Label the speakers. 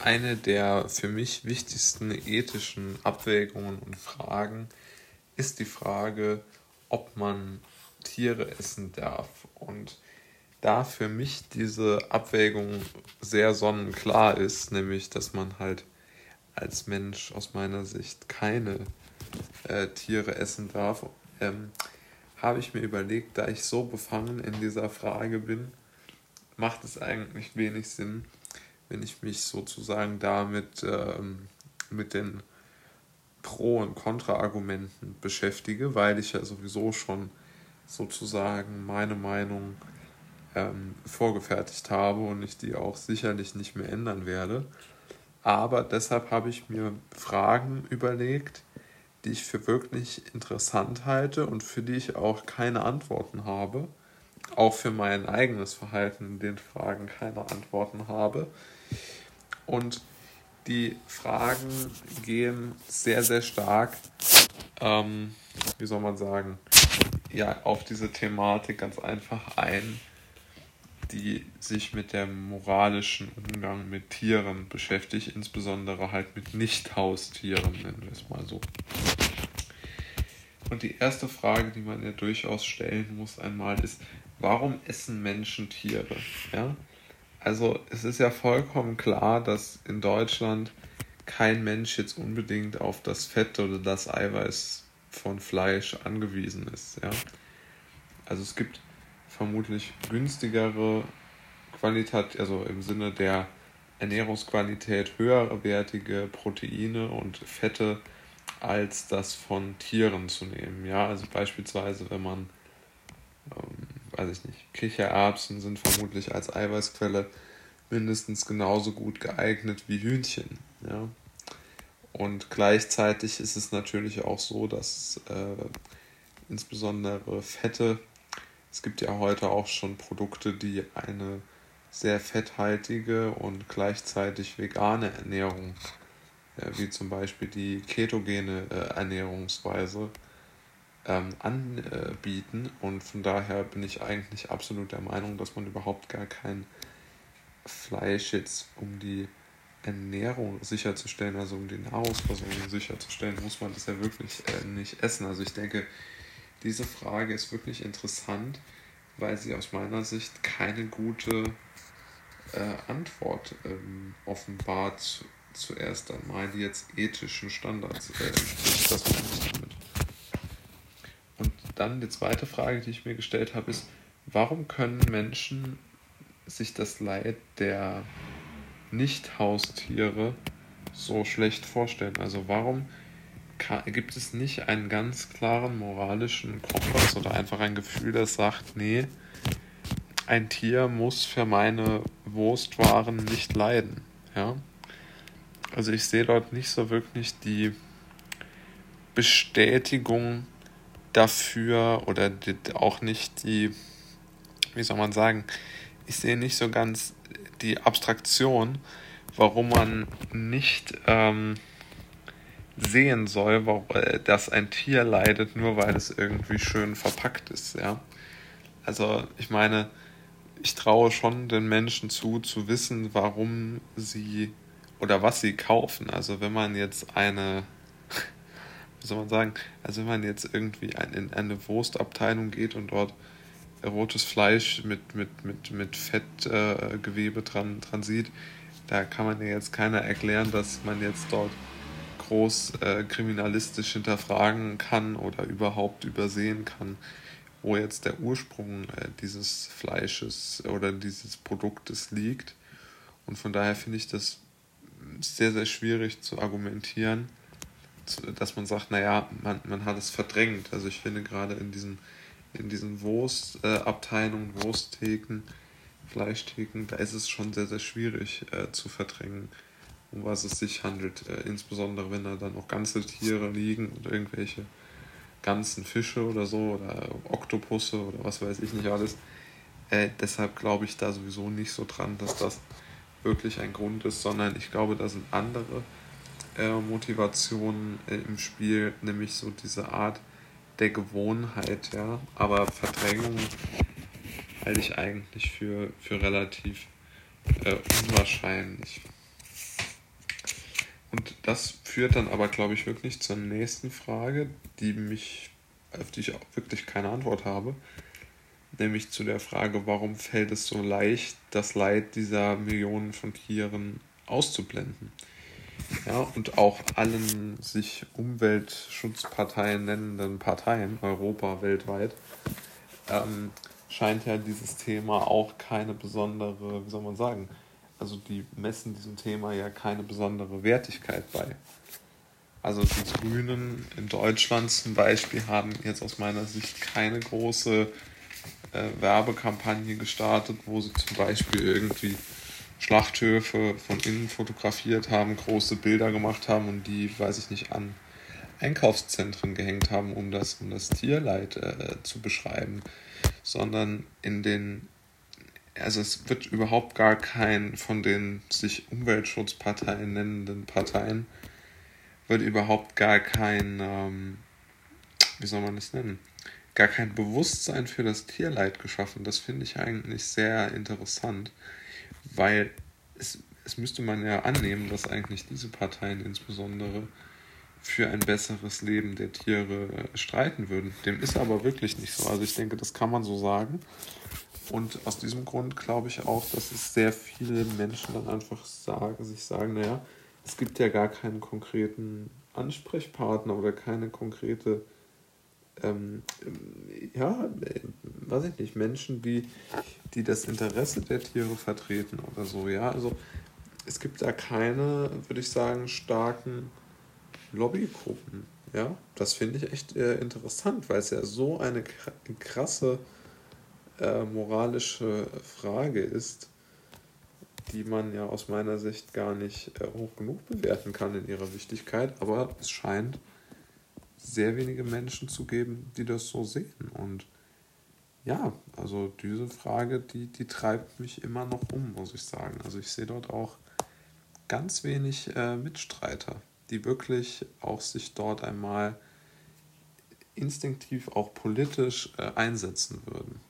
Speaker 1: Eine der für mich wichtigsten ethischen Abwägungen und Fragen ist die Frage, ob man Tiere essen darf. Und da für mich diese Abwägung sehr sonnenklar ist, nämlich dass man halt als Mensch aus meiner Sicht keine äh, Tiere essen darf, ähm, habe ich mir überlegt, da ich so befangen in dieser Frage bin, macht es eigentlich wenig Sinn, wenn ich mich sozusagen damit ähm, mit den Pro- und Kontra-Argumenten beschäftige, weil ich ja sowieso schon sozusagen meine Meinung ähm, vorgefertigt habe und ich die auch sicherlich nicht mehr ändern werde. Aber deshalb habe ich mir Fragen überlegt, die ich für wirklich interessant halte und für die ich auch keine Antworten habe. Auch für mein eigenes Verhalten in den Fragen keine Antworten habe. Und die Fragen gehen sehr, sehr stark, ähm, wie soll man sagen, ja, auf diese Thematik ganz einfach ein, die sich mit dem moralischen Umgang mit Tieren beschäftigt, insbesondere halt mit Nicht-Haustieren, nennen wir es mal so. Und die erste Frage, die man ja durchaus stellen muss einmal, ist, warum essen Menschen Tiere? Ja? Also es ist ja vollkommen klar, dass in Deutschland kein Mensch jetzt unbedingt auf das Fett oder das Eiweiß von Fleisch angewiesen ist. Ja? Also es gibt vermutlich günstigere Qualität, also im Sinne der Ernährungsqualität höherwertige Proteine und Fette als das von Tieren zu nehmen. Ja, also beispielsweise, wenn man, ähm, weiß ich nicht, Kichererbsen sind vermutlich als Eiweißquelle mindestens genauso gut geeignet wie Hühnchen. Ja. Und gleichzeitig ist es natürlich auch so, dass äh, insbesondere Fette es gibt ja heute auch schon Produkte, die eine sehr fetthaltige und gleichzeitig vegane Ernährung, äh, wie zum Beispiel die ketogene äh, Ernährungsweise, ähm, anbieten. Und von daher bin ich eigentlich absolut der Meinung, dass man überhaupt gar kein Fleisch jetzt um die Ernährung sicherzustellen, also um die Nahrungsversorgung sicherzustellen, muss man das ja wirklich äh, nicht essen. Also ich denke, diese Frage ist wirklich interessant, weil sie aus meiner Sicht keine gute äh, Antwort ähm, offenbart zuerst einmal, die jetzt ethischen Standards äh. Das ich damit. Und dann die zweite Frage, die ich mir gestellt habe, ist, warum können Menschen sich das Leid der Nicht-Haustiere so schlecht vorstellen? Also warum gibt es nicht einen ganz klaren moralischen Kompass oder einfach ein Gefühl, das sagt, nee, ein Tier muss für meine Wurstwaren nicht leiden. Ja? Also ich sehe dort nicht so wirklich die Bestätigung dafür oder auch nicht die, wie soll man sagen, ich sehe nicht so ganz die Abstraktion, warum man nicht ähm, sehen soll, äh, dass ein Tier leidet, nur weil es irgendwie schön verpackt ist, ja. Also ich meine, ich traue schon den Menschen zu, zu wissen, warum sie oder was sie kaufen. Also wenn man jetzt eine, wie soll man sagen, also wenn man jetzt irgendwie in eine Wurstabteilung geht und dort rotes Fleisch mit, mit, mit, mit Fettgewebe äh, dran, dran sieht, da kann man ja jetzt keiner erklären, dass man jetzt dort groß äh, kriminalistisch hinterfragen kann oder überhaupt übersehen kann, wo jetzt der Ursprung äh, dieses Fleisches oder dieses Produktes liegt. Und von daher finde ich das sehr, sehr schwierig zu argumentieren, dass man sagt, naja, man, man hat es verdrängt. Also ich finde gerade in diesen, in diesen Wurstabteilungen, äh, Wursttheken, Fleischtheken, da ist es schon sehr, sehr schwierig äh, zu verdrängen um was es sich handelt. Äh, insbesondere wenn da dann auch ganze Tiere liegen oder irgendwelche ganzen Fische oder so oder Oktopusse oder was weiß ich nicht alles. Äh, deshalb glaube ich da sowieso nicht so dran, dass das wirklich ein Grund ist, sondern ich glaube, da sind andere äh, Motivationen äh, im Spiel, nämlich so diese Art der Gewohnheit, ja. Aber Verdrängung halte ich eigentlich für, für relativ äh, unwahrscheinlich. Und das führt dann aber, glaube ich, wirklich zur nächsten Frage, die mich, auf die ich auch wirklich keine Antwort habe. Nämlich zu der Frage, warum fällt es so leicht, das Leid dieser Millionen von Tieren auszublenden? Ja, und auch allen sich Umweltschutzparteien nennenden Parteien, Europa, weltweit, ähm, scheint ja dieses Thema auch keine besondere, wie soll man sagen, also die messen diesem Thema ja keine besondere Wertigkeit bei. Also die Grünen in Deutschland zum Beispiel haben jetzt aus meiner Sicht keine große äh, Werbekampagne gestartet, wo sie zum Beispiel irgendwie Schlachthöfe von innen fotografiert haben, große Bilder gemacht haben und die, weiß ich nicht, an Einkaufszentren gehängt haben, um das, um das Tierleid äh, zu beschreiben, sondern in den, also es wird überhaupt gar kein von den sich Umweltschutzparteien nennenden Parteien, wird überhaupt gar kein, ähm, wie soll man das nennen, gar kein Bewusstsein für das Tierleid geschaffen. Das finde ich eigentlich sehr interessant weil es, es müsste man ja annehmen, dass eigentlich diese Parteien insbesondere für ein besseres Leben der Tiere äh, streiten würden. Dem ist aber wirklich nicht so. Also ich denke, das kann man so sagen. Und aus diesem Grund glaube ich auch, dass es sehr viele Menschen dann einfach sagen, sich sagen, naja, es gibt ja gar keinen konkreten Ansprechpartner oder keine konkrete ähm, ja, weiß ich nicht, Menschen, die, die das Interesse der Tiere vertreten oder so, ja. Also es gibt da keine, würde ich sagen, starken Lobbygruppen. Ja, das finde ich echt äh, interessant, weil es ja so eine krasse äh, moralische Frage ist, die man ja aus meiner Sicht gar nicht äh, hoch genug bewerten kann in ihrer Wichtigkeit, aber es scheint sehr wenige Menschen zu geben, die das so sehen. Und ja, also diese Frage, die, die treibt mich immer noch um, muss ich sagen. Also ich sehe dort auch ganz wenig äh, Mitstreiter, die wirklich auch sich dort einmal instinktiv auch politisch äh, einsetzen würden.